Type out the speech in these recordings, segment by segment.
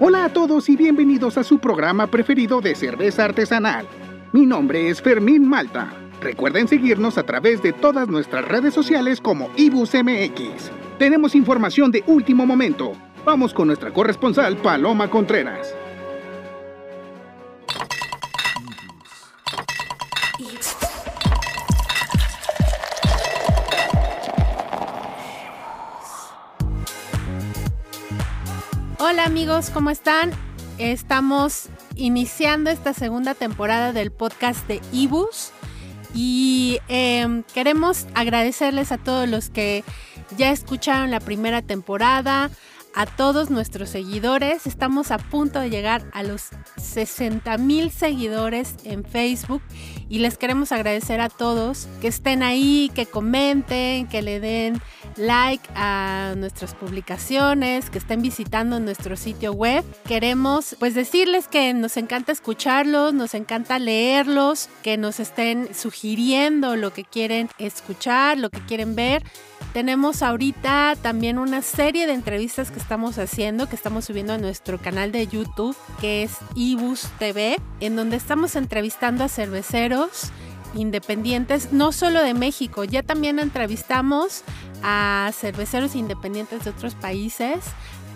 Hola a todos y bienvenidos a su programa preferido de cerveza artesanal. Mi nombre es Fermín Malta. Recuerden seguirnos a través de todas nuestras redes sociales como IbusMX. Tenemos información de último momento. Vamos con nuestra corresponsal Paloma Contreras. Amigos, ¿cómo están? Estamos iniciando esta segunda temporada del podcast de Ibus y em, queremos agradecerles a todos los que ya escucharon la primera temporada, a todos nuestros seguidores. Estamos a punto de llegar a los 60 mil seguidores en Facebook y les queremos agradecer a todos que estén ahí, que comenten, que le den like a nuestras publicaciones, que estén visitando nuestro sitio web. Queremos pues decirles que nos encanta escucharlos, nos encanta leerlos, que nos estén sugiriendo lo que quieren escuchar, lo que quieren ver. Tenemos ahorita también una serie de entrevistas que estamos haciendo, que estamos subiendo a nuestro canal de YouTube, que es Ibus TV, en donde estamos entrevistando a cerveceros independientes, no solo de México, ya también entrevistamos a cerveceros independientes de otros países,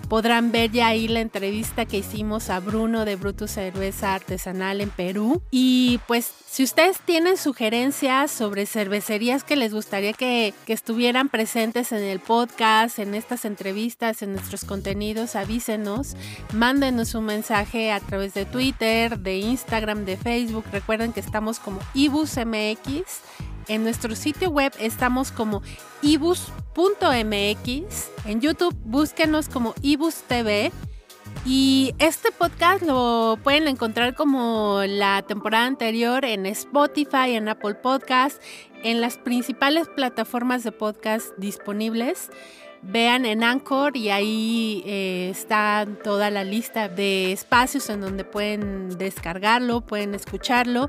podrán ver ya ahí la entrevista que hicimos a Bruno de Brutus Cerveza Artesanal en Perú. Y pues si ustedes tienen sugerencias sobre cervecerías que les gustaría que, que estuvieran presentes en el podcast, en estas entrevistas, en nuestros contenidos, avísenos, mándenos un mensaje a través de Twitter, de Instagram, de Facebook. Recuerden que estamos como IbusMX en nuestro sitio web estamos como ibus.mx. En YouTube búsquenos como ibus TV. Y este podcast lo pueden encontrar como la temporada anterior en Spotify, en Apple Podcast, en las principales plataformas de podcast disponibles. Vean en Anchor y ahí eh, está toda la lista de espacios en donde pueden descargarlo, pueden escucharlo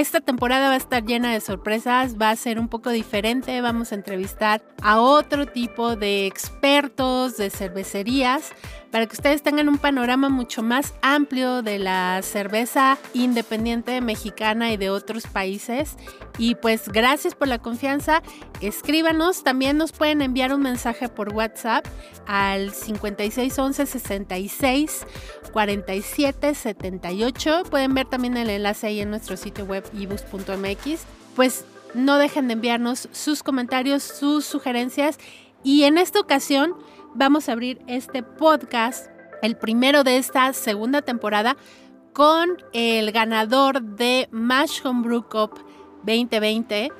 esta temporada va a estar llena de sorpresas, va a ser un poco diferente, vamos a entrevistar a otro tipo de expertos de cervecerías para que ustedes tengan un panorama mucho más amplio de la cerveza independiente mexicana y de otros países. Y pues gracias por la confianza, escríbanos, también nos pueden enviar un mensaje por WhatsApp al 5611 66 47 78. Pueden ver también el enlace ahí en nuestro sitio web ibus.mx. Pues no dejen de enviarnos sus comentarios, sus sugerencias y en esta ocasión vamos a abrir este podcast, el primero de esta segunda temporada, con el ganador de Mash Homebrew Cup 2020,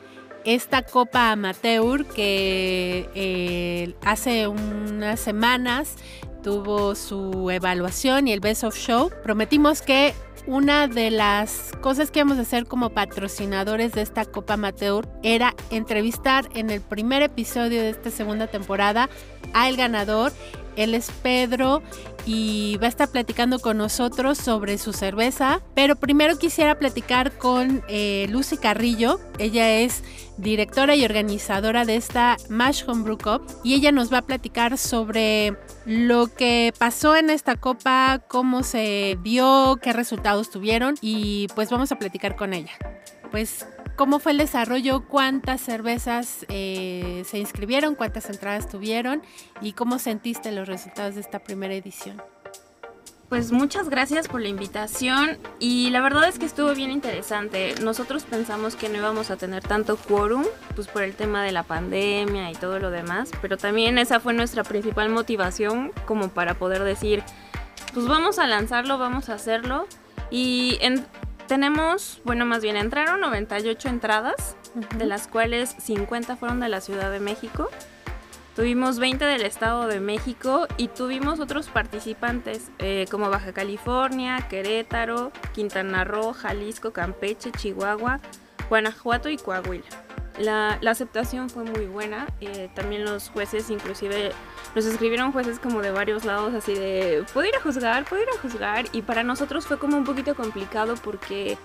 esta copa amateur que eh, hace unas semanas tuvo su evaluación y el Best of Show. Prometimos que una de las cosas que íbamos a hacer como patrocinadores de esta Copa Amateur era entrevistar en el primer episodio de esta segunda temporada al ganador. Él es Pedro y va a estar platicando con nosotros sobre su cerveza. Pero primero quisiera platicar con eh, Lucy Carrillo. Ella es directora y organizadora de esta Mash Homebrew Cup y ella nos va a platicar sobre lo que pasó en esta copa, cómo se dio, qué resultados tuvieron y pues vamos a platicar con ella. Pues cómo fue el desarrollo, cuántas cervezas eh, se inscribieron, cuántas entradas tuvieron y cómo sentiste los resultados de esta primera edición. Pues muchas gracias por la invitación y la verdad es que estuvo bien interesante. Nosotros pensamos que no íbamos a tener tanto quórum, pues por el tema de la pandemia y todo lo demás, pero también esa fue nuestra principal motivación como para poder decir, pues vamos a lanzarlo, vamos a hacerlo. Y tenemos, bueno, más bien entraron 98 entradas, de las cuales 50 fueron de la Ciudad de México Tuvimos 20 del Estado de México y tuvimos otros participantes eh, como Baja California, Querétaro, Quintana Roo, Jalisco, Campeche, Chihuahua, Guanajuato y Coahuila. La, aceptación fue muy buena, eh, también los jueces inclusive nos escribieron jueces como de varios lados así de, ¿puedo ir a juzgar? ¿Puedo ir a juzgar? Y para nosotros fue como un poquito complicado porque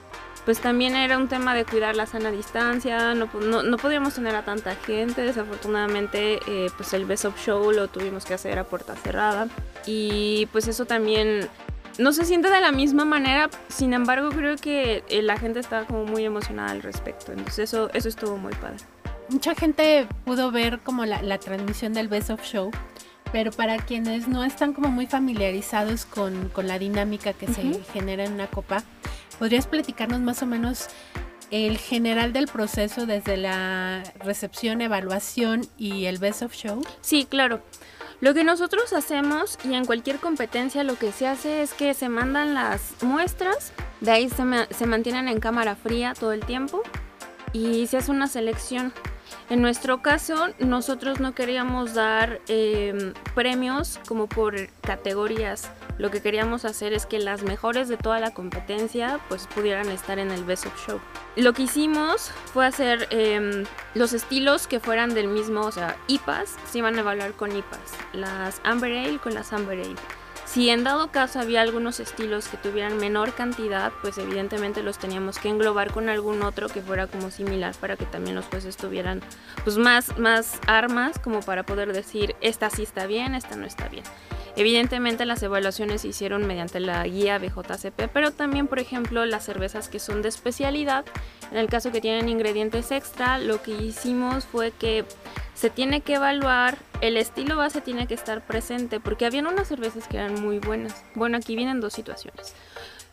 pues también era un tema de cuidar la sana distancia, no, no, podíamos tener a tanta gente, desafortunadamente eh, pues el Best of Show lo tuvimos que hacer a puerta cerrada y pues eso también no se siente de la misma manera, sin embargo creo que eh, la gente estaba como muy emocionada al respecto, entonces eso, eso estuvo muy padre. Mucha gente pudo ver como la, la transmisión del Best of Show pero para quienes no están como muy familiarizados con, con la dinámica que se genera en una copa, ¿podrías platicarnos más o menos el general del proceso desde la recepción, evaluación y el best of show? Sí, claro. Lo que nosotros hacemos y en cualquier competencia lo que se hace es que se mandan las muestras, de ahí se, se mantienen en cámara fría todo el tiempo y se hace una selección. En nuestro caso, nosotros no queríamos dar em, premios como por categorías. Lo que queríamos hacer es que las mejores de toda la competencia pues pudieran estar en el Best of Show. Lo que hicimos fue hacer em, los estilos que fueran del mismo, o sea, IPAs, se iban a evaluar con IPAs. Las Amber Ale con las Amber Ale. Si en dado caso había algunos estilos que tuvieran menor cantidad, pues evidentemente los teníamos que englobar con algún otro que fuera como similar para que también los jueces tuvieran pues más, más armas como para poder decir esta sí está bien, esta no está bien. Evidentemente las evaluaciones se hicieron mediante la guía BJCP, pero también por ejemplo las cervezas que son de especialidad, en el caso que tienen ingredientes extra, lo que hicimos fue que se tiene que evaluar, el estilo base tiene que estar presente, porque habían unas cervezas que eran muy buenas. Bueno, aquí vienen dos situaciones.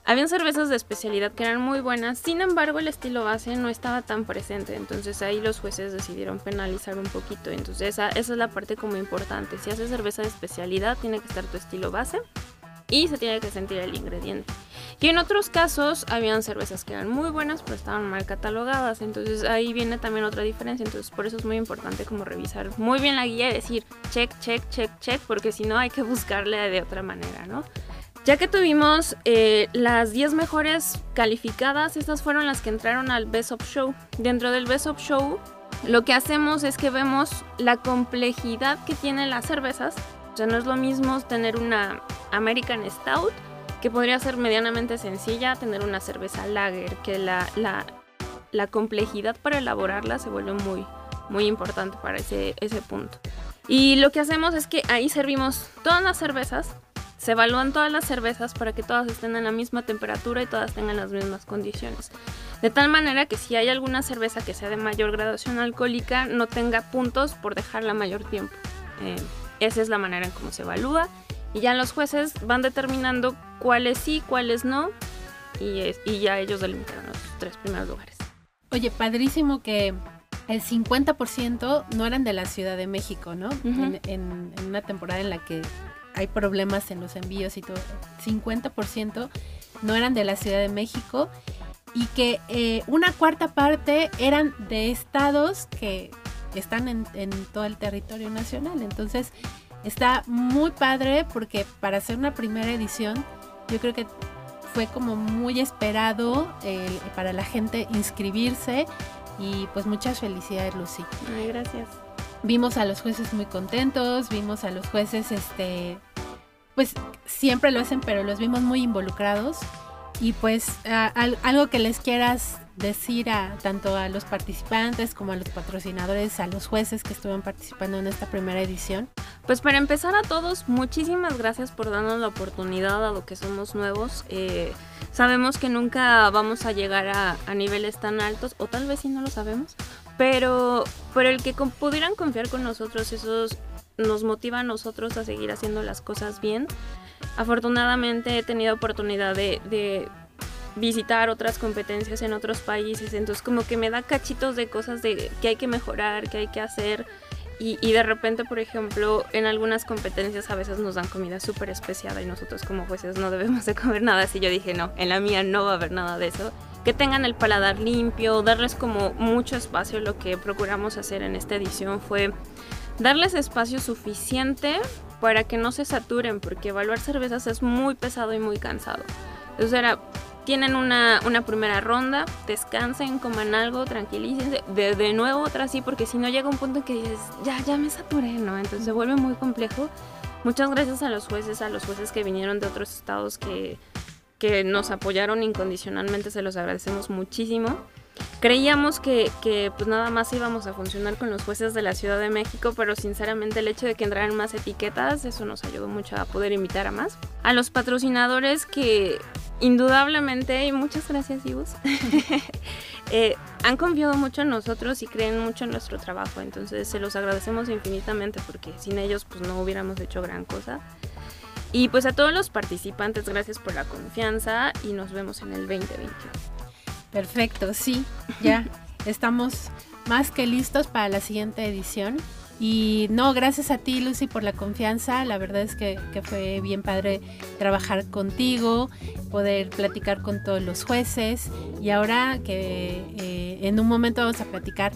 Habían cervezas de especialidad que eran muy buenas, sin embargo el estilo base no estaba tan presente, entonces ahí los jueces decidieron penalizar un poquito, entonces esa, esa es la parte como importante, si haces cerveza de especialidad tiene que estar tu estilo base y se tiene que sentir el ingrediente. Y en otros casos habían cervezas que eran muy buenas pero estaban mal catalogadas, entonces ahí viene también otra diferencia, entonces por eso es muy importante como revisar muy bien la guía y decir check, check, check, check, porque si no hay que buscarle de otra manera, ¿no? Ya que tuvimos eh, las 10 mejores calificadas, estas fueron las que entraron al Best of Show. Dentro del Best of Show, lo que hacemos es que vemos la complejidad que tienen las cervezas. O sea, no es lo mismo tener una American Stout que podría ser medianamente sencilla, tener una cerveza lager, que la, la, complejidad para elaborarla se vuelve muy, muy importante para ese, ese punto. Y lo que hacemos es que ahí servimos todas las cervezas, se evalúan todas las cervezas para que todas estén en la misma temperatura y todas tengan las mismas condiciones. De tal manera que si hay alguna cerveza que sea de mayor graduación alcohólica, no tenga puntos por dejarla mayor tiempo. Eh, esa es la manera en cómo se evalúa y ya los jueces van determinando cuáles sí, cuáles no. Y, y ya ellos delimitan los tres primeros lugares. Oye, padrísimo que el 50% no eran de la Ciudad de México, ¿no? en, una temporada en la que hay problemas en los envíos y todo, 50% no eran de la Ciudad de México y que eh, una cuarta parte eran de estados que están en, todo el territorio nacional. Entonces, Está muy padre porque para hacer una primera edición, yo creo que fue como muy esperado para la gente inscribirse y pues muchas felicidades Lucy. Ay, gracias. Vimos a los jueces muy contentos, vimos a los jueces este pues siempre lo hacen, pero los vimos muy involucrados. Y pues algo que les quieras decir a tanto a los participantes como a los patrocinadores, a los jueces que estuvieron participando en esta primera edición? Pues para empezar a todos, muchísimas gracias por darnos la oportunidad a lo que somos nuevos. Eh, sabemos que nunca vamos a llegar a, a, niveles tan altos, o tal vez sí no lo sabemos, pero, pero el que pudieran confiar con nosotros, eso nos motiva a nosotros a seguir haciendo las cosas bien. Afortunadamente he tenido oportunidad de, de visitar otras competencias en otros países, entonces como que me da cachitos de cosas de que hay que mejorar, que hay que hacer. Y, y de repente, por ejemplo, en algunas competencias a veces nos dan comida súper especiada y nosotros como jueces no debemos de comer nada así. Yo dije, no, en la mía no va a haber nada de eso. Que tengan el paladar limpio, darles como mucho espacio. Lo que procuramos hacer en esta edición fue darles espacio suficiente para que no se saturen, porque evaluar cervezas es muy pesado y muy cansado. Entonces era tienen una, primera ronda, descansen, coman algo, tranquilícense, de, de nuevo otra así, porque si no llega un punto en que dices, ya, ya me saturé, ¿no? Entonces se vuelve muy complejo. Muchas gracias a los jueces, a los jueces que vinieron de otros estados que que nos apoyaron incondicionalmente, se los agradecemos muchísimo. Creíamos que, que, pues nada más íbamos a funcionar con los jueces de la Ciudad de México, pero sinceramente el hecho de que entraran más etiquetas, eso nos ayudó mucho a poder invitar a más. A los patrocinadores que indudablemente, y muchas gracias Ibus, eh, han confiado mucho en nosotros y creen mucho en nuestro trabajo, entonces se los agradecemos infinitamente porque sin ellos pues no hubiéramos hecho gran cosa. Y pues a todos los participantes, gracias por la confianza y nos vemos en el 2021. Perfecto, sí, ya estamos más que listos para la siguiente edición. Y no, gracias a ti, Lucy, por la confianza. La verdad es que, fue bien padre trabajar contigo, poder platicar con todos los jueces. Y ahora que eh, en un momento vamos a platicar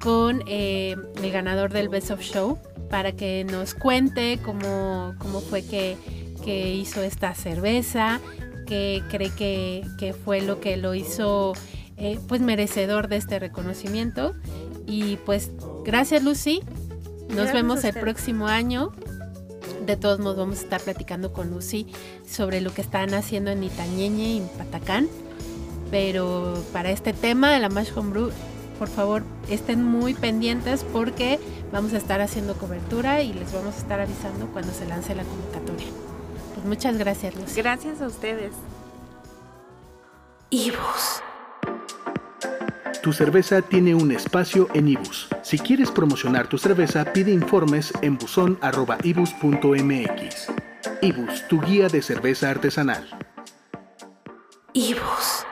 con eh, el ganador del Best of Show para que nos cuente cómo, cómo fue que, hizo esta cerveza, qué cree que, fue lo que lo hizo eh, pues merecedor de este reconocimiento. Y pues gracias Lucy, nos vemos el próximo año. De todos modos vamos a estar platicando con Lucy sobre lo que están haciendo en Itañeñe y en Patacán. Pero para este tema de la Mash Homebrew, por favor estén muy pendientes porque vamos a estar haciendo cobertura y les vamos a estar avisando cuando se lance la convocatoria. Pues muchas gracias, Lucy. Gracias a ustedes. Ibus. Tu cerveza tiene un espacio en Ibus. Si quieres promocionar tu cerveza, pide informes en buzón.ibus.mx. Ibus, tu guía de cerveza artesanal. Ibus.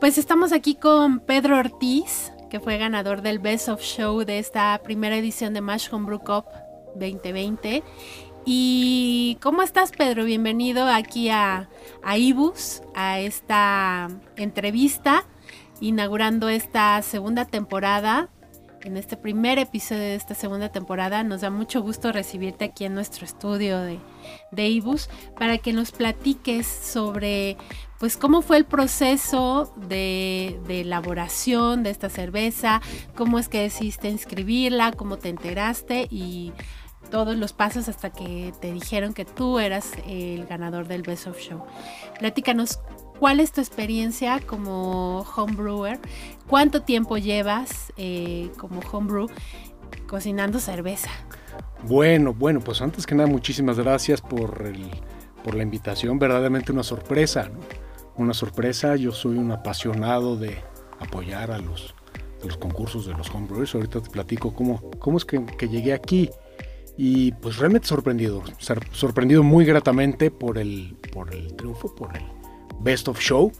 Pues estamos aquí con Pedro Ortiz, que fue ganador del Best of Show de esta primera edición de Mash Homebrew Cup 2020. ¿Y cómo estás, Pedro? Bienvenido aquí a, Ibus, a esta entrevista, inaugurando esta segunda temporada. En este primer episodio de esta segunda temporada nos da mucho gusto recibirte aquí en nuestro estudio de, de Ibus para que nos platiques sobre pues cómo fue el proceso de, de, elaboración de esta cerveza, cómo es que decidiste inscribirla, cómo te enteraste y todos los pasos hasta que te dijeron que tú eras el ganador del Best of Show. Platícanos cuál es tu experiencia como homebrewer, cuánto tiempo llevas eh, como homebrew cocinando cerveza. Bueno, bueno, pues antes que nada muchísimas gracias por, el, por la invitación, verdaderamente una sorpresa, una sorpresa, yo soy un apasionado de apoyar a los, los concursos de los homebrewers, ahorita te platico cómo, cómo es que llegué aquí y pues realmente sorprendido, sorprendido muy gratamente por el, por el triunfo, por el Best of Show,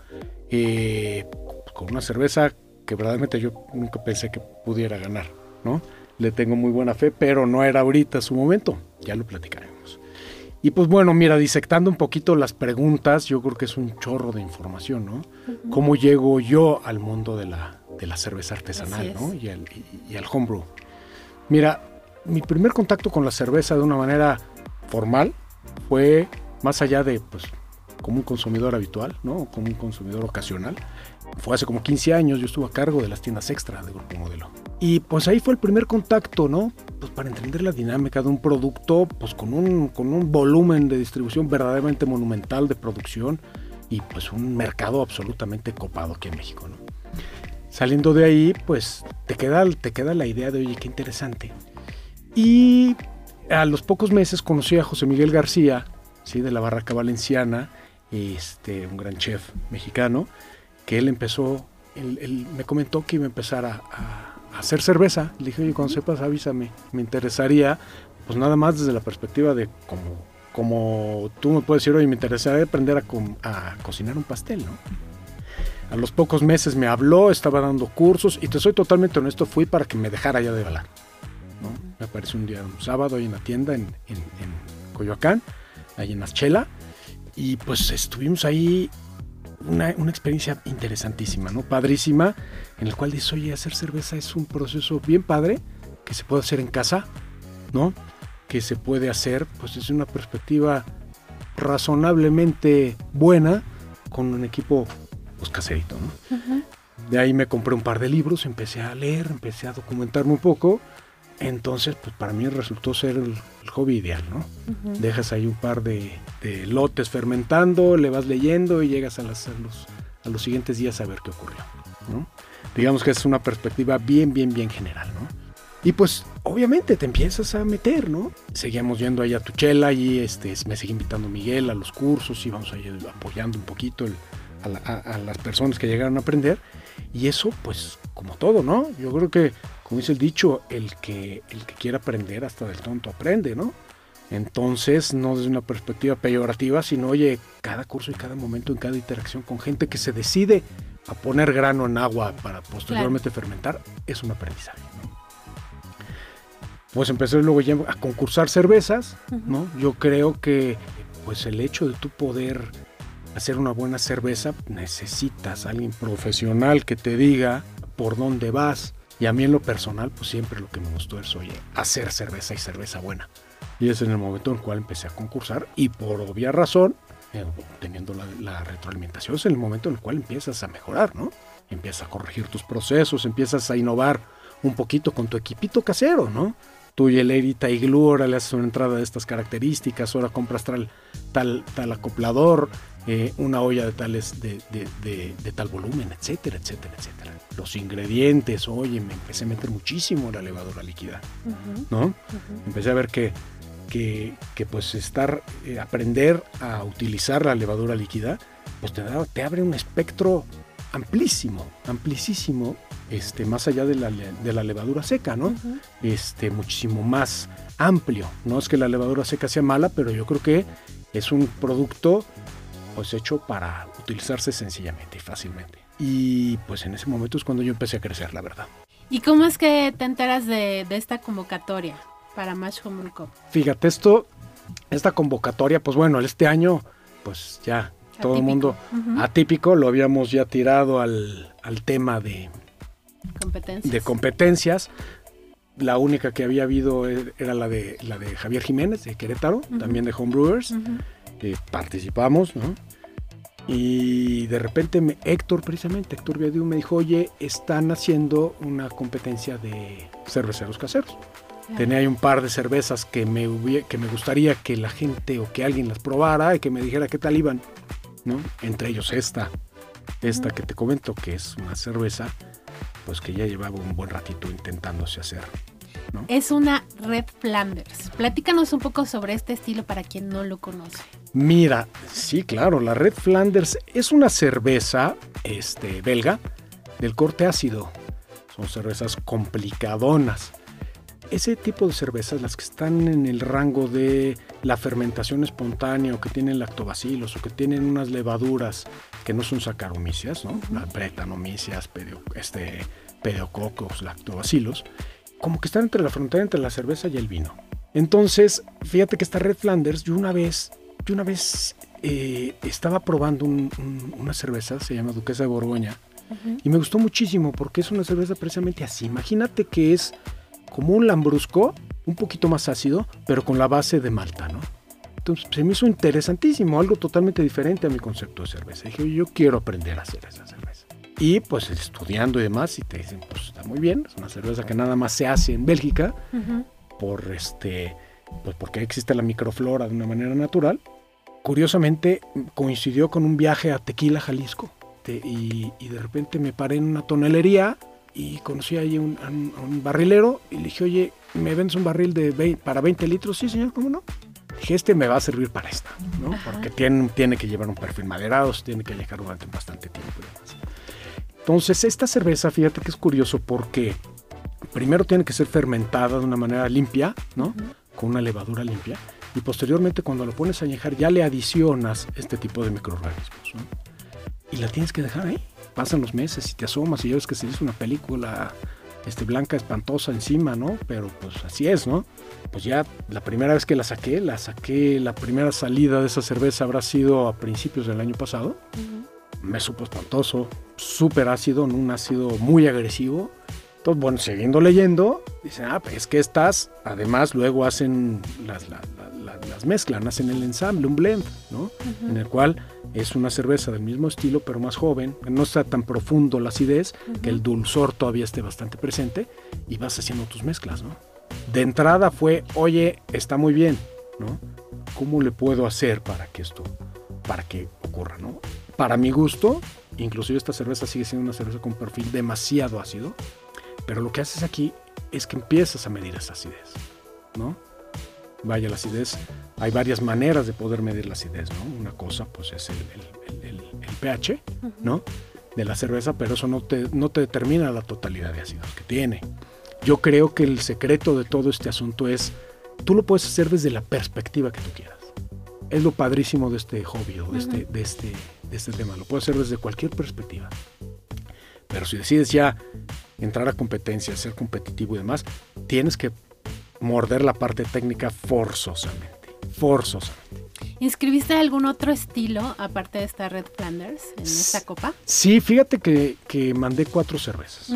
eh, con una cerveza que verdaderamente yo nunca pensé que pudiera ganar, ¿no? Le tengo muy buena fe, pero no era ahorita su momento, ya lo platicaremos. Y pues bueno, mira, disectando un poquito las preguntas, yo creo que es un chorro de información, ¿no? ¿Cómo llego yo al mundo de la, de la cerveza artesanal, ¿no? Y al, y al homebrew. Mira, mi primer contacto con la cerveza de una manera formal fue más allá de, pues, como un consumidor habitual, ¿no? Como un consumidor ocasional. Fue hace como 15 años, yo estuve a cargo de las tiendas extra de Grupo Modelo. Y pues ahí fue el primer contacto, ¿no? Pues para entender la dinámica de un producto, pues con un, con un volumen de distribución verdaderamente monumental de producción y pues un mercado absolutamente copado aquí en México, ¿no? Saliendo de ahí, pues te queda, te queda la idea de, oye, qué interesante y a los pocos meses conocí a José Miguel García, ¿sí? de la Barraca Valenciana, este, un gran chef mexicano, que él empezó, él, me comentó que iba a empezar a, hacer cerveza. Le dije, oye, cuando sepas avísame, me interesaría, pues nada más desde la perspectiva de como, como tú me puedes decir, oye, me interesaría aprender a, a cocinar un pastel, ¿no? A los pocos meses me habló, estaba dando cursos y te soy totalmente honesto, fui para que me dejara ya de hablar. Me apareció un día, un sábado, ahí en la tienda en, Coyoacán, ahí en Aschela. Y pues estuvimos ahí una, experiencia interesantísima, ¿no? Padrísima, en el cual dices, oye, hacer cerveza es un proceso bien padre, que se puede hacer en casa, ¿no? Que se puede hacer, pues desde una perspectiva razonablemente buena, con un equipo, pues caserito, ¿no? De ahí me compré un par de libros, empecé a leer, empecé a documentarme un poco Entonces, pues para mí resultó ser el, hobby ideal, ¿no? Dejas ahí un par de, lotes fermentando, le vas leyendo y llegas a, los, a los siguientes días a ver qué ocurrió, ¿no? Digamos que es una perspectiva bien, bien, bien general, ¿no? Y pues obviamente te empiezas a meter, ¿no? Seguíamos yendo ahí a Tuchela y este, me sigue invitando Miguel a los cursos, íbamos ahí apoyando un poquito a, las personas que llegaron a aprender. Y eso, pues, como todo, ¿no? Yo creo que, como dice el dicho, el que, el que quiere aprender hasta del tonto aprende, ¿no? Entonces, no desde una perspectiva peyorativa, sino, oye, cada curso y cada momento, en cada interacción con gente que se decide a poner grano en agua para posteriormente fermentar, es un aprendizaje pues empecé luego ya a concursar cervezas, ¿no? Yo creo que pues el hecho de tu poder hacer una buena cerveza, necesitas a alguien profesional que te diga por dónde vas. Y a mí en lo personal, pues siempre lo que me gustó es, oye, hacer cerveza y cerveza buena. Y es en el momento en el cual empecé a concursar y por obvia razón, eh, teniendo la, retroalimentación, es en el momento en el cual empiezas a mejorar, ¿no? Empiezas a corregir tus procesos, empiezas a innovar un poquito con tu equipito casero, ¿no? tú y el Erita y ahora le haces una entrada de estas características, ahora compras tal, tal, tal acoplador, eh, una olla de tales de, de, tal volumen, etcétera, etcétera, etcétera. Los ingredientes, oye, me empecé a meter muchísimo la levadura líquida, ¿no? Empecé a ver que, que, que pues estar, eh, aprender a utilizar la levadura líquida, pues te, da, te abre un espectro amplísimo, amplísimo este, más allá de la, de la levadura seca, ¿no? este, muchísimo más amplio. No es que la levadura seca sea mala, pero yo creo que es un producto pues hecho para utilizarse sencillamente y fácilmente. Y pues en ese momento es cuando yo empecé a crecer, la verdad. ¿Y cómo es que te enteras de, esta convocatoria para Match Home Cup? Fíjate, esto, esta convocatoria, pues bueno, este año, pues ya todo el mundo atípico, lo habíamos ya tirado al, al tema de, de competencias. La única que había habido e, era la de, la de Javier Jiménez, de Querétaro, también de Homebrewers. participamos, Y de repente me, Héctor, precisamente, Héctor Viadiu me dijo, oye, están haciendo una competencia de cerveceros caseros. Tenía ahí un par de cervezas que me, que me gustaría que la gente o que alguien las probara y que me dijera qué tal iban, ¿no? Entre ellos esta, esta que te comento, que es una cerveza pues que ya llevaba un buen ratito intentándose hacer. Es una Red Flanders. Platícanos un poco sobre este estilo para quien no lo conoce. Mira, sí, claro, la Red Flanders es una cerveza este, belga del corte ácido. Son cervezas complicadonas. Ese tipo de cervezas, las que están en el rango de la fermentación espontánea o que tienen lactobacilos o que tienen unas levaduras que no son saccharomyces, ¿no? Las bretanomyces, este, pedococos, lactobacilos, como que están entre la frontera entre la cerveza y el vino. Entonces, fíjate que esta Red Flanders, yo una vez, yo una vez eh, estaba probando una cerveza, se llama Duquesa de Borgoña, y me gustó muchísimo porque es una cerveza precisamente así. Imagínate que es como un lambrusco, un poquito más ácido, pero con la base de malta, ¿no? Entonces se me hizo interesantísimo, algo totalmente diferente a mi concepto de cerveza. Dije, yo quiero aprender a hacer esa cerveza. Y pues estudiando y demás, y te dicen, pues está muy bien, es una cerveza que nada más se hace en Bélgica, por este, pues porque existe la microflora de una manera natural. Curiosamente coincidió con un viaje a Tequila, Jalisco, y, de repente me paré en una tonelería y conocí ahí a un, barrilero y le dije, oye, ¿me vendes un barril de para 20 litros? Sí, señor, ¿cómo no? Dije, este me va a servir para esta, ¿no? Porque tiene, tiene que llevar un perfil maderado, tiene que llegar durante bastante tiempo y demás. Entonces, esta cerveza, fíjate que es curioso porque primero tiene que ser fermentada de una manera limpia, ¿no? Con una levadura limpia. Y posteriormente, cuando lo pones a añejar, ya le adicionas este tipo de microorganismos, ¿no? Y la tienes que dejar ahí. Pasan los meses y te asomas y ya ves que se hizo una película este, blanca espantosa encima, ¿no? Pero pues así es, ¿no? Pues ya la primera vez que la saqué, la saqué, la primera salida de esa cerveza habrá sido a principios del año pasado. Me supo espantoso, súper ácido, un ácido muy agresivo. Entonces, bueno, siguiendo leyendo, dicen, ah, pues es que estas, además, luego hacen las, las mezclan, hacen el ensamble, un blend, ¿no? En el cual es una cerveza del mismo estilo, pero más joven, no está tan profundo la acidez, que el dulzor todavía esté bastante presente, y vas haciendo tus mezclas, ¿no? de entrada fue, oye, está muy bien, ¿no? ¿Cómo le puedo hacer para que esto, para que ocurra, ¿no? Para mi gusto, inclusive esta cerveza sigue siendo una cerveza con perfil demasiado ácido, pero lo que haces aquí es que empiezas a medir esa acidez, ¿no? Vaya, la acidez, hay varias maneras de poder medir la acidez, ¿no? Una cosa, pues, es el, pH, ¿no? De la cerveza, pero eso no te, no te determina la totalidad de ácidos que tiene. Yo creo que el secreto de todo este asunto es, tú lo puedes hacer desde la perspectiva que tú quieras. Es lo padrísimo de este hobby o de, este, de, este, de este tema. Lo puedes hacer desde cualquier perspectiva. Pero si decides ya entrar a competencia, ser competitivo y demás, tienes que morder la parte técnica forzosamente. Forzosamente. ¿Inscribiste algún otro estilo aparte de esta Red Flanders en esta copa? Sí, fíjate que, mandé cuatro cervezas.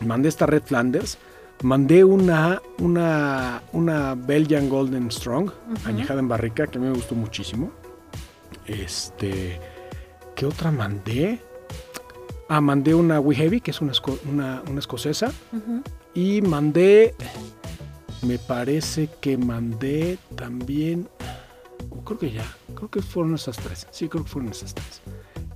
Mandé esta Red Flanders, mandé una, una, una Belgian Golden Strong, añejada en barrica, que a mí me gustó muchísimo. Este, ¿qué otra mandé? Ah, mandé una We Heavy, que es una, una, escocesa. Y mandé, me parece que mandé también, creo que ya, creo que fueron esas tres. Sí, creo que fueron esas tres.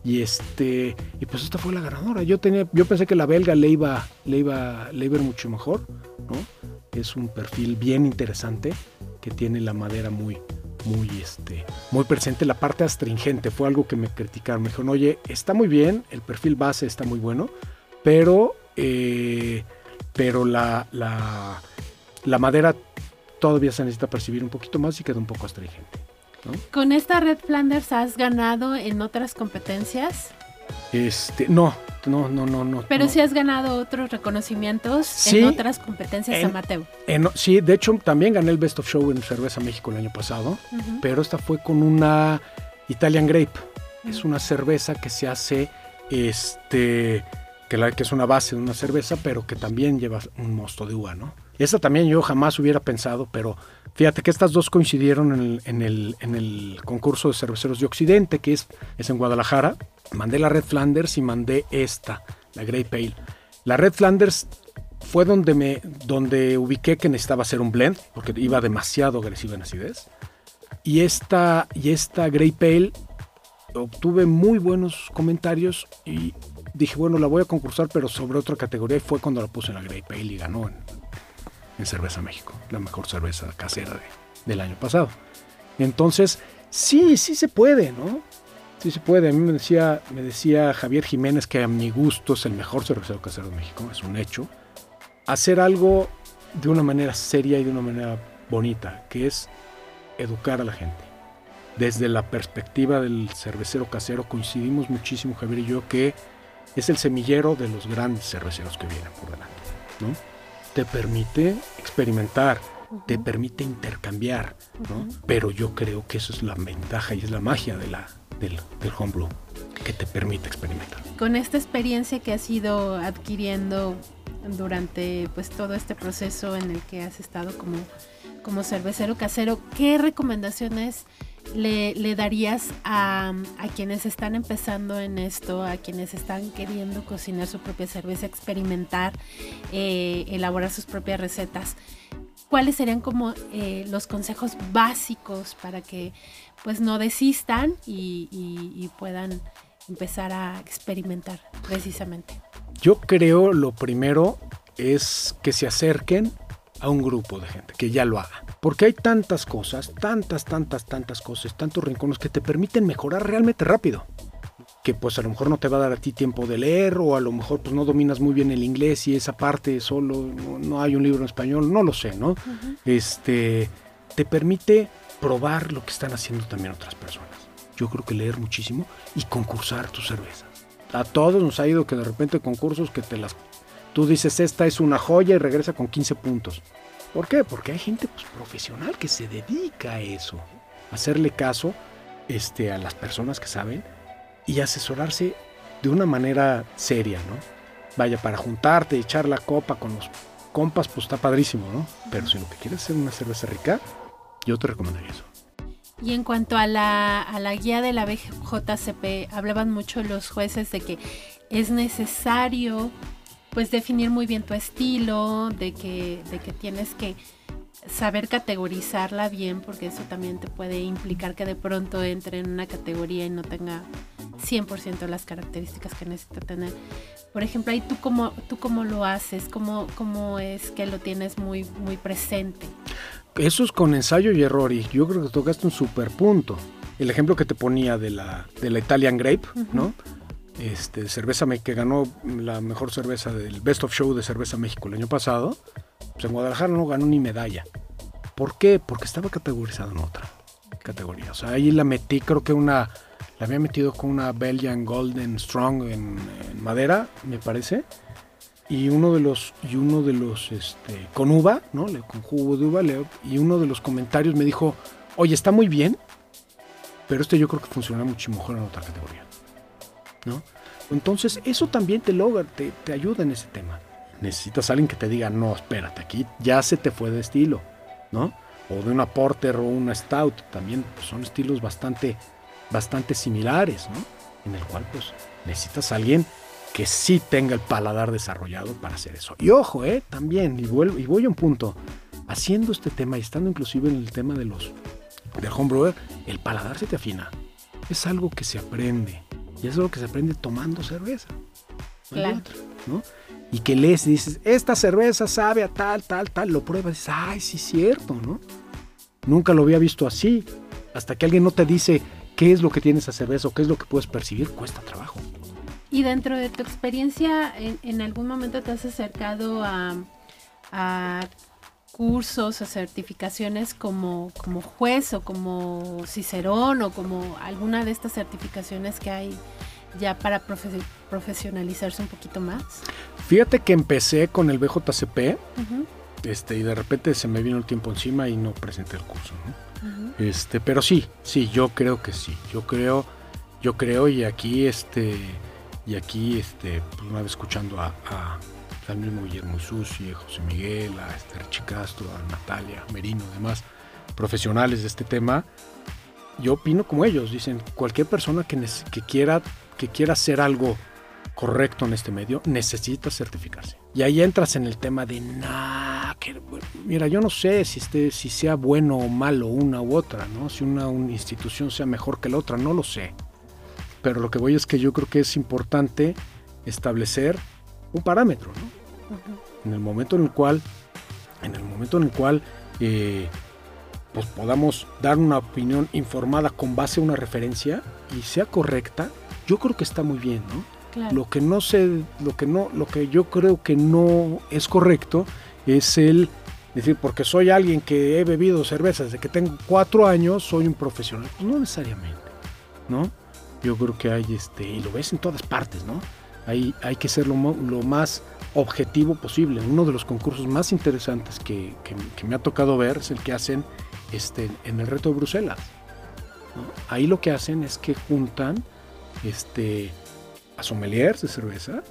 Y este, y pues esta fue la ganadora. Yo tenía, yo pensé que la belga le iba, le iba, le iba mucho mejor, ¿no? Es un perfil bien interesante que tiene la madera muy, muy, este, muy presente. La parte astringente fue algo que me criticaron. Me dijeron, oye, está muy bien, el perfil base está muy bueno, pero, eh, pero la, la, la, madera todavía se necesita percibir un poquito más y queda un poco astringente. ¿Con esta Red Flanders has ganado en otras competencias? Este, no, no, no, no, no. Pero si sí has ganado otros reconocimientos en otras competencias amateur. sí, de hecho también gané el Best of Show en Cerveza México el año pasado, pero esta fue con una Italian Grape. Es una cerveza que se hace, este, que, la, que es una base de una cerveza, pero que también lleva un mosto de uva, ¿no? Esta también yo jamás hubiera pensado, pero fíjate que estas dos coincidieron en el, en el, en el concurso de cerveceros de Occidente, que es, es en Guadalajara. Mandé la Red Flanders y mandé esta, la Grey Pale. La Red Flanders fue donde, me, donde ubiqué que necesitaba hacer un blend, porque iba demasiado agresiva en acidez. Y esta, y esta Grey Pale obtuve muy buenos comentarios y dije, bueno, la voy a concursar, pero sobre otra categoría. Y fue cuando la puse en la Grey Pale y ganó en, en Cerveza México, la mejor cerveza casera del año pasado. Entonces, sí, sí se puede, ¿no? Sí se puede. A mí me decía, me decía Javier Jiménez que a mi gusto es el mejor cervecero casero de México, es un hecho. Hacer algo de una manera seria y de una manera bonita, que es educar a la gente. Desde la perspectiva del cervecero casero coincidimos muchísimo Javier y yo que es el semillero de los grandes cerveceros que vienen por delante. Te permite experimentar, te permite intercambiar, ¿no? Pero yo creo que eso es la ventaja y es la magia de la, del, del homebrew que te permite experimentar. Con esta experiencia que has ido adquiriendo durante pues todo este proceso en el que has estado como, como cervecero casero, ¿qué recomendaciones le, le darías a, a, quienes están empezando en esto, a quienes están queriendo cocinar su propia cerveza, experimentar, eh, elaborar sus propias recetas? ¿Cuáles serían como eh, los consejos básicos para que pues no desistan y, puedan empezar a experimentar precisamente. Yo creo lo primero es que se acerquen a un grupo de gente que ya lo haga. Porque hay tantas cosas, tantas, tantas, tantas cosas, tantos rincones que te permiten mejorar realmente rápido. Que pues a lo mejor no te va a dar a ti tiempo de leer o a lo mejor pues no dominas muy bien el inglés y esa parte solo no, hay un libro en español, no lo sé, ¿no? Este te permite probar lo que están haciendo también otras personas. Yo creo que leer muchísimo y concursar tu cerveza. A todos nos ha ido que de repente concursos que te las... Tú dices, esta es una joya y regresa con 15 puntos. ¿Por qué? Porque hay gente pues, profesional que se dedica a eso. hacerle caso este, a las personas que saben y asesorarse de una manera seria, ¿no? Vaya, para juntarte y echar la copa con los compas, pues está padrísimo, ¿no? Pero si lo que quieres hacer una cerveza rica, yo te recomendaría eso. Y en cuanto a la, a la guía de la BJCP, hablaban mucho los jueces de que es necesario pues definir muy bien tu estilo, de que, de que tienes que saber categorizarla bien, porque eso también te puede implicar que de pronto entre en una categoría y no tenga 100% las características que necesita tener. Por ejemplo, ahí tú cómo, tú cómo lo haces, cómo, cómo es que lo tienes muy, muy presente. Eso es con ensayo y error y yo creo que tocaste un super punto. El ejemplo que te ponía de la, de la Italian Grape, ¿no? Este, cerveza que ganó la mejor cerveza del Best of Show de Cerveza México el año pasado, pues en Guadalajara no ganó ni medalla. ¿Por qué? Porque estaba categorizado en otra categoría. O sea, ahí la metí, creo que una, la había metido con una Belgian Golden Strong en, madera, me parece. Y uno de los, y uno de los, este, con uva, ¿no? Con jugo de uva, y uno de los comentarios me dijo, oye, está muy bien, pero este yo creo que funciona mucho mejor en otra categoría. ¿no? Entonces, eso también te logra, te, te ayuda en ese tema. Necesitas a alguien que te diga, no, espérate, aquí ya se te fue de estilo, ¿no? O de una porter o una stout, también pues, son estilos bastante, bastante similares, ¿no? En el cual, pues, necesitas a alguien que sí tenga el paladar desarrollado para hacer eso. Y ojo, ¿eh? También, y, vuelvo, y voy a un punto, haciendo este tema y estando inclusive en el tema de los del homebrewer, el paladar se te afina. Es algo que se aprende. Y es lo que se aprende tomando cerveza. claro. ¿no? Y que lees y dices, esta cerveza sabe a tal, tal, tal, lo pruebas y dices, ay, sí cierto, ¿no? Nunca lo había visto así. Hasta que alguien no te dice qué es lo que tiene esa cerveza o qué es lo que puedes percibir, cuesta trabajo. Y dentro de tu experiencia, ¿en, algún momento te has acercado a, a cursos o certificaciones como, como juez o como cicerón o como alguna de estas certificaciones que hay ya para profesionalizarse un poquito más? Fíjate que empecé con el BJCP este, y de repente se me vino el tiempo encima y no presenté el curso. este, pero sí, sí, yo creo que sí. Yo creo, yo creo y aquí, este, y aquí, este, pues una vez escuchando a al mismo Guillermo Susi, a José Miguel, a Esther Chicastro, a Natalia Merino, demás profesionales de este tema, yo opino como ellos, dicen, cualquier persona que, que, quiera, que quiera hacer algo correcto en este medio necesita certificarse. Y ahí entras en el tema de, nah, que, mira, yo no sé si, este, si sea bueno o malo una u otra, ¿no? si una, una institución sea mejor que la otra, no lo sé. Pero lo que voy es que yo creo que es importante establecer un parámetro, ¿no? En el momento en el cual, en el momento en el cual eh, pues podamos dar una opinión informada con base a una referencia y sea correcta, yo creo que está muy bien, ¿no? Lo que no sé, lo que no, lo que yo creo que no es correcto es el decir porque soy alguien que he bebido cerveza desde que tengo cuatro años, soy un profesional. No necesariamente, ¿no? Yo creo que hay este, y lo ves en todas partes, ¿no? Hay, hay que ser lo, lo más objetivo posible. Uno de los concursos más interesantes que, me ha tocado ver es el que hacen este, en el reto de Bruselas. Ahí lo que hacen es que juntan este, a sommeliers de cerveza,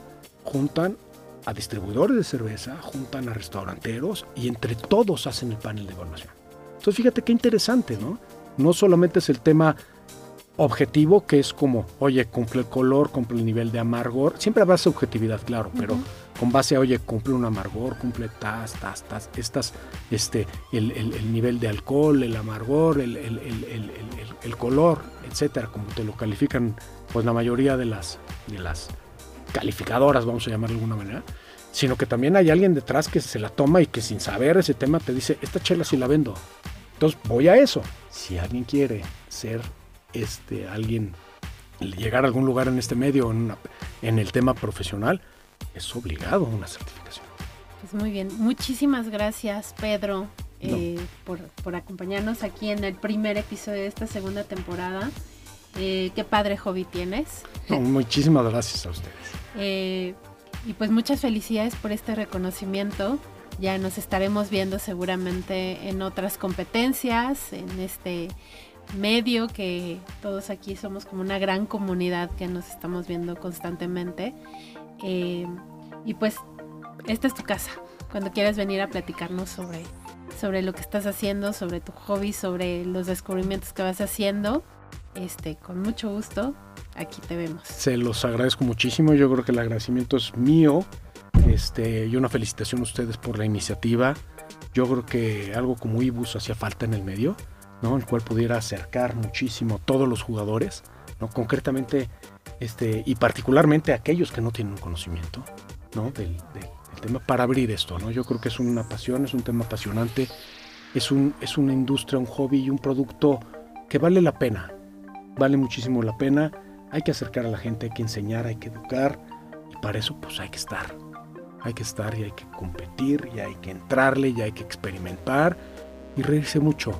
juntan a distribuidores de cerveza, juntan a restauranteros y entre todos hacen el panel de evaluación. Entonces fíjate qué interesante, ¿no? No solamente es el tema objetivo que es como, oye, cumple el color, cumple el nivel de amargor, siempre habrá esa objetividad, claro, pero con base a, oye, cumple un amargor, cumple tas, tas, tas, estas, este, el, el, nivel de alcohol, el amargor, el, el, color, etcétera, como te lo califican, pues la mayoría de las, de las calificadoras, vamos a llamar de alguna manera, sino que también hay alguien detrás que se la toma y que sin saber ese tema te dice, esta chela sí la vendo. Entonces voy a eso. Si alguien quiere ser este, alguien, llegar a algún lugar en este medio, en, en el tema profesional, es obligado una certificación. Pues muy bien, muchísimas gracias Pedro eh, por, acompañarnos aquí en el primer episodio de esta segunda temporada. Eh, qué padre hobby tienes. muchísimas gracias a ustedes. Eh, y pues muchas felicidades por este reconocimiento. Ya nos estaremos viendo seguramente en otras competencias, en este medio que todos aquí somos como una gran comunidad que nos estamos viendo constantemente. Eh, y pues, esta es tu casa. Cuando quieras venir a platicarnos sobre, sobre lo que estás haciendo, sobre tu hobby, sobre los descubrimientos que vas haciendo, este, con mucho gusto, aquí te vemos. Se los agradezco muchísimo. Yo creo que el agradecimiento es mío. Este, y una felicitación a ustedes por la iniciativa. Yo creo que algo como Ibus hacía falta en el medio, ¿no? El cual pudiera acercar muchísimo a todos los jugadores, ¿no? Concretamente, este, y particularmente aquellos que no tienen un conocimiento, ¿no? Del, tema para abrir esto, ¿no? Yo creo que es una pasión, es un tema apasionante, es, un, es una industria, un hobby y un producto que vale la pena, vale muchísimo la pena. Hay que acercar a la gente, hay que enseñar, hay que educar y para eso pues hay que estar, hay que estar y hay que competir y hay que entrarle y hay que experimentar y reírse mucho,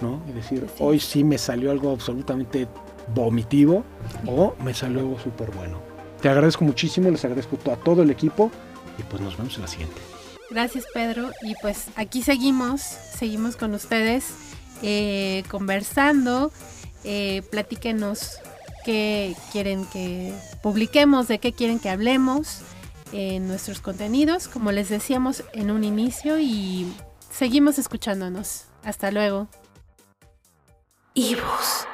¿no? Y decir, hoy sí me salió algo absolutamente vomitivo o me salió algo súper bueno. Te agradezco muchísimo, les agradezco a todo el equipo y pues nos vemos en la siguiente. Gracias Pedro y pues aquí seguimos, seguimos con ustedes eh, conversando, eh, platíquenos qué quieren que publiquemos, de qué quieren que hablemos en nuestros contenidos, como les decíamos en un inicio, y seguimos escuchándonos. Hasta luego. Ibus.